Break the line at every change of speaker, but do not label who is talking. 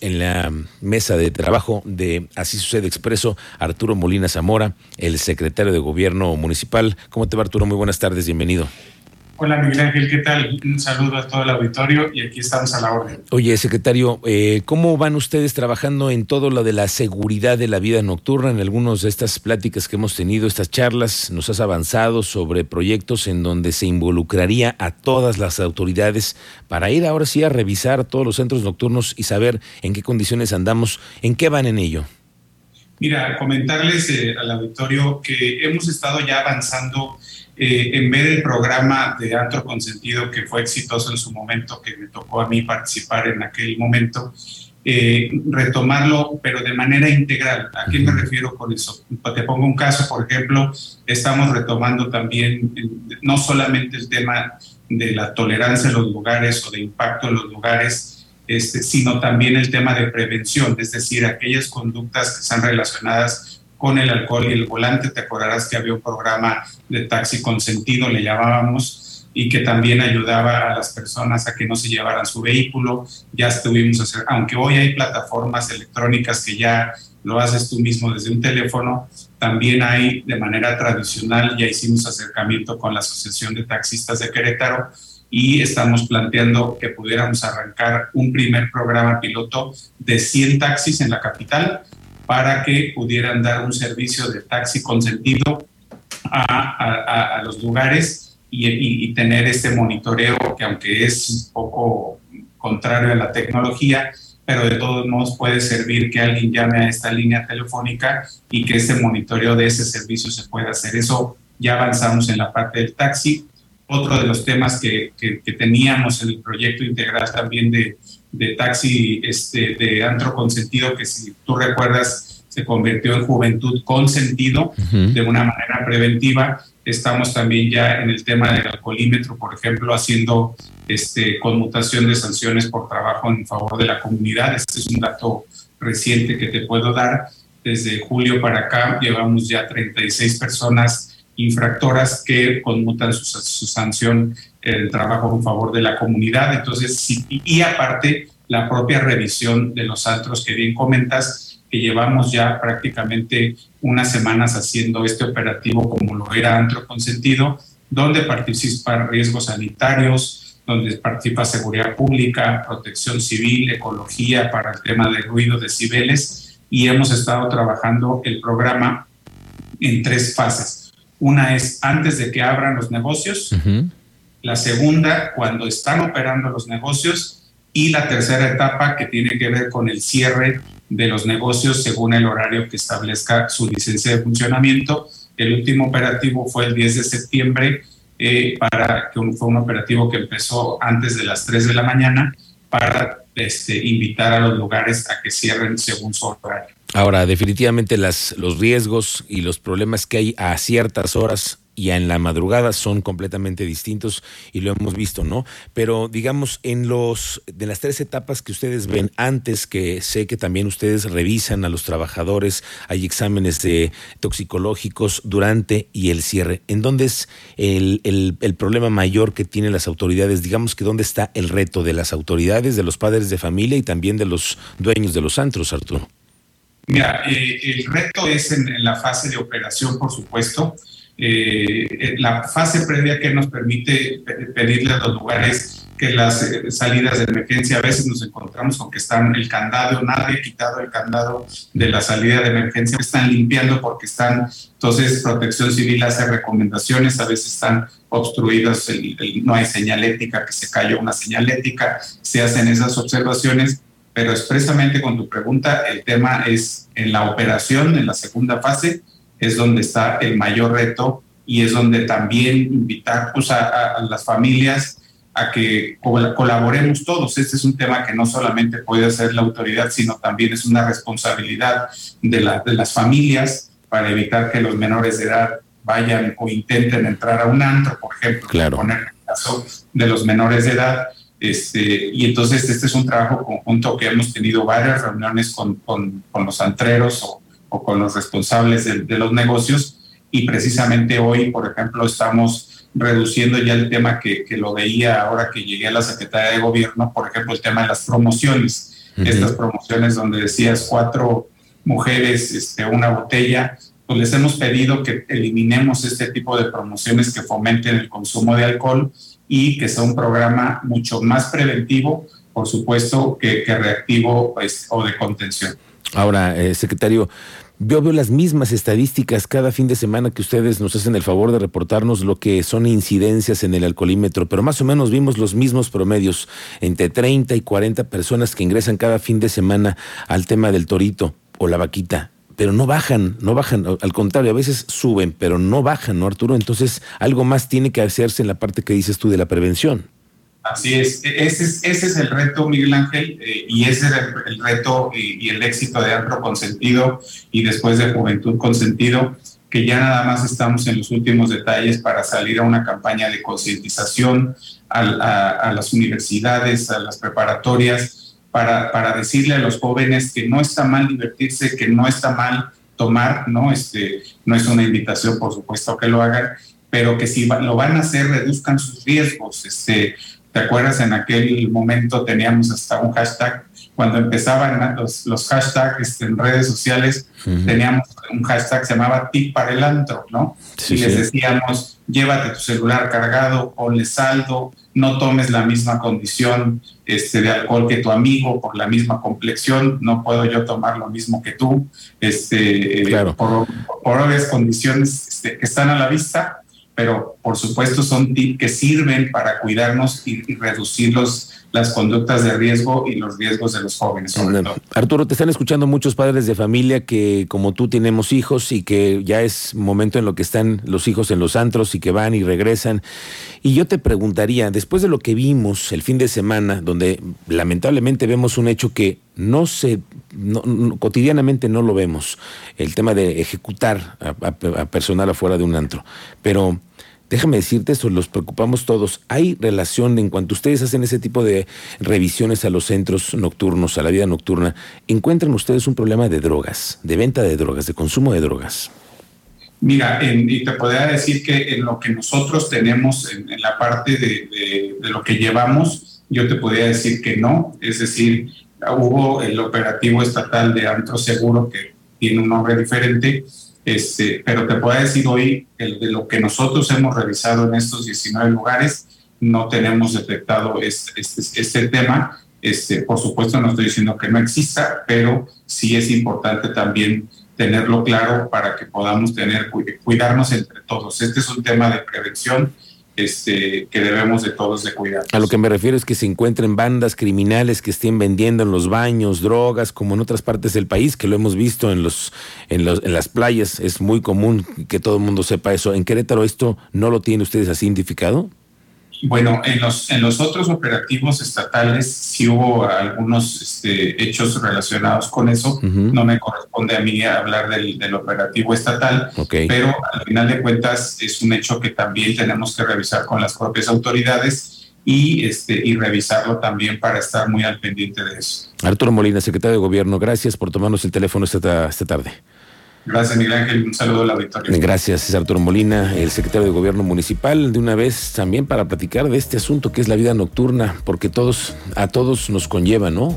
en la mesa de trabajo de Así Sucede Expreso, Arturo Molina Zamora, el secretario de Gobierno Municipal. ¿Cómo te va, Arturo? Muy buenas tardes, bienvenido.
Hola Miguel Ángel, ¿qué tal? Un saludo a todo el auditorio y aquí estamos a la orden.
Oye, secretario, eh, ¿cómo van ustedes trabajando en todo lo de la seguridad de la vida nocturna? En algunas de estas pláticas que hemos tenido, estas charlas, nos has avanzado sobre proyectos en donde se involucraría a todas las autoridades para ir ahora sí a revisar todos los centros nocturnos y saber en qué condiciones andamos, en qué van en ello.
Mira, comentarles eh, al auditorio que hemos estado ya avanzando eh, en vez del programa de Antro Consentido, que fue exitoso en su momento, que me tocó a mí participar en aquel momento, eh, retomarlo, pero de manera integral. ¿A qué me refiero con eso? Te pongo un caso, por ejemplo, estamos retomando también no solamente el tema de la tolerancia en los lugares o de impacto en los lugares, este, sino también el tema de prevención, es decir, aquellas conductas que están relacionadas con el alcohol y el volante. Te acordarás que había un programa de taxi consentido, le llamábamos, y que también ayudaba a las personas a que no se llevaran su vehículo. Ya estuvimos hacer, aunque hoy hay plataformas electrónicas que ya lo haces tú mismo desde un teléfono, también hay de manera tradicional, ya hicimos acercamiento con la Asociación de Taxistas de Querétaro y estamos planteando que pudiéramos arrancar un primer programa piloto de 100 taxis en la capital para que pudieran dar un servicio de taxi consentido a, a, los lugares y, y, tener este monitoreo que aunque es un poco contrario a la tecnología, pero de todos modos puede servir que alguien llame a esta línea telefónica y que este monitoreo de ese servicio se pueda hacer. Eso ya avanzamos en la parte del taxi. Otro de los temas que, que, que teníamos en el proyecto integral también de, de taxi este, de antro consentido, que si tú recuerdas se convirtió en juventud con sentido de una manera preventiva. Estamos también ya en el tema del alcoholímetro, por ejemplo, haciendo este, conmutación de sanciones por trabajo en favor de la comunidad. Este es un dato reciente que te puedo dar. Desde julio para acá llevamos ya 36 personas infractoras que conmutan su, su sanción el trabajo en favor de la comunidad. Entonces, y aparte, la propia revisión de los antros que bien comentas, que llevamos ya prácticamente unas semanas haciendo este operativo como lo era antro consentido, donde participan riesgos sanitarios, donde participa seguridad pública, protección civil, ecología para el tema de ruido, decibeles, y hemos estado trabajando el programa en tres fases. Una es antes de que abran los negocios, la segunda cuando están operando los negocios y la tercera etapa que tiene que ver con el cierre de los negocios según el horario que establezca su licencia de funcionamiento. El último operativo fue el 10 de septiembre, eh, para, que fue un operativo que empezó antes de las 3 de la mañana para este, invitar a los lugares a que cierren según su horario.
Ahora, definitivamente las, los riesgos y los problemas que hay a ciertas horas y en la madrugada son completamente distintos y lo hemos visto, ¿no? Pero digamos, en los de las tres etapas que ustedes ven antes, que sé que también ustedes revisan a los trabajadores, hay exámenes de toxicológicos durante y el cierre. ¿En dónde es el, el, problema mayor que tienen las autoridades? Digamos que dónde está el reto de las autoridades, de los padres de familia y también de los dueños de los antros, Arturo.
Mira, eh, el reto es en, en la fase de operación, por supuesto. Eh, la fase previa que nos permite pedirle a los lugares que las eh, salidas de emergencia a veces nos encontramos con que están el candado, nadie ha quitado el candado de la salida de emergencia, están limpiando porque están, entonces Protección Civil hace recomendaciones, a veces están obstruidas, no hay señalética, que se cayó una señalética, se hacen esas observaciones, pero expresamente con tu pregunta, el tema es en la operación, en la segunda fase, es donde está el mayor reto y es donde también invitar pues, a, las familias a que colaboremos todos. Este es un tema que no solamente puede hacer la autoridad, sino también es una responsabilidad de, la, de las familias para evitar que los menores de edad vayan o intenten entrar a un antro, por ejemplo,
claro.
poner el caso de los menores de edad. Este, y entonces este es un trabajo conjunto que hemos tenido varias reuniones con, con, con los antreros o o con los responsables de, los negocios y precisamente hoy, por ejemplo, estamos reduciendo ya el tema que, que, lo veía ahora que llegué a la Secretaría de Gobierno, por ejemplo, el tema de las promociones. estas promociones donde decías cuatro mujeres, este, una botella, pues les hemos pedido que eliminemos este tipo de promociones que fomenten el consumo de alcohol y que sea un programa mucho más preventivo, por supuesto, que, reactivo pues, o de contención.
Ahora, eh, secretario, yo veo las mismas estadísticas cada fin de semana que ustedes nos hacen el favor de reportarnos lo que son incidencias en el alcoholímetro, pero más o menos vimos los mismos promedios, entre 30 y 40 personas que ingresan cada fin de semana al tema del torito o la vaquita pero no bajan, no bajan, al contrario, a veces suben, pero no bajan, ¿no, Arturo? Entonces, algo más tiene que hacerse en la parte que dices tú de la prevención.
Así es, e-, ese es, ese es el reto, Miguel Ángel, eh, y ese es el, reto y, el éxito de Antro Consentido y después de Juventud Consentido, que ya nada más estamos en los últimos detalles para salir a una campaña de concientización a, las universidades, a las preparatorias, para, para decirle a los jóvenes que no está mal divertirse, que no está mal tomar, ¿no? Este, no es una invitación, por supuesto, que lo hagan, pero que si lo van a hacer, reduzcan sus riesgos. Este, ¿Te acuerdas? En aquel momento teníamos hasta un hashtag, cuando empezaban los, los hashtags este, en redes sociales, teníamos un hashtag que se llamaba tip para el antro, ¿no? y les decíamos, llévate tu celular cargado, ponle saldo, no tomes la misma condición este, de alcohol que tu amigo por la misma complexión, no puedo yo tomar lo mismo que tú, este, eh, por, por, obvias condiciones este, que están a la vista, pero por supuesto son tips que sirven para cuidarnos y, y reducir los las conductas de riesgo y los riesgos de los jóvenes.
Arturo, te están escuchando muchos padres de familia que como tú tenemos hijos y que ya es momento en lo que están los hijos en los antros y que van y regresan. Y yo te preguntaría, después de lo que vimos el fin de semana, donde lamentablemente vemos un hecho que no se, cotidianamente no lo vemos, el tema de ejecutar a personal afuera de un antro, pero déjame decirte eso, los preocupamos todos. ¿Hay relación en cuanto ustedes hacen ese tipo de revisiones a los centros nocturnos, a la vida nocturna? ¿Encuentran ustedes un problema de drogas, de venta de drogas, de consumo de drogas?
Mira, y te podría decir que en lo que nosotros tenemos en, la parte de, de, lo que llevamos, yo te podría decir que no. Es decir, hubo el operativo estatal de Antro Seguro que tiene un nombre diferente, este, pero te puedo decir hoy, el, de lo que nosotros hemos revisado en estos 19 lugares, no tenemos detectado este, este, este tema. Este, por supuesto, no estoy diciendo que no exista, pero sí es importante también tenerlo claro para que podamos tener, cuidarnos entre todos. Este es un tema de prevención este, que debemos de todos de cuidar.
A lo que me refiero es que se encuentren bandas criminales que estén vendiendo en los baños drogas, como en otras partes del país, que lo hemos visto en, los, en, los, en las playas. Es muy común que todo el mundo sepa eso. ¿En Querétaro esto no lo tienen ustedes así identificado?
Bueno, en los, en los otros operativos estatales sí hubo algunos este, hechos relacionados con eso. No me corresponde a mí hablar del, del operativo estatal, pero al final de cuentas es un hecho que también tenemos que revisar con las propias autoridades y, este, y revisarlo también para estar muy al pendiente de eso.
Arturo Molina, secretario de Gobierno, gracias por tomarnos el teléfono esta, esta tarde.
Gracias, Miguel Ángel. Un saludo a la victoria.
Gracias, César Arturo Molina, el secretario de Gobierno Municipal, de una vez también para platicar de este asunto que es la vida nocturna, porque todos, a todos nos conlleva, ¿no?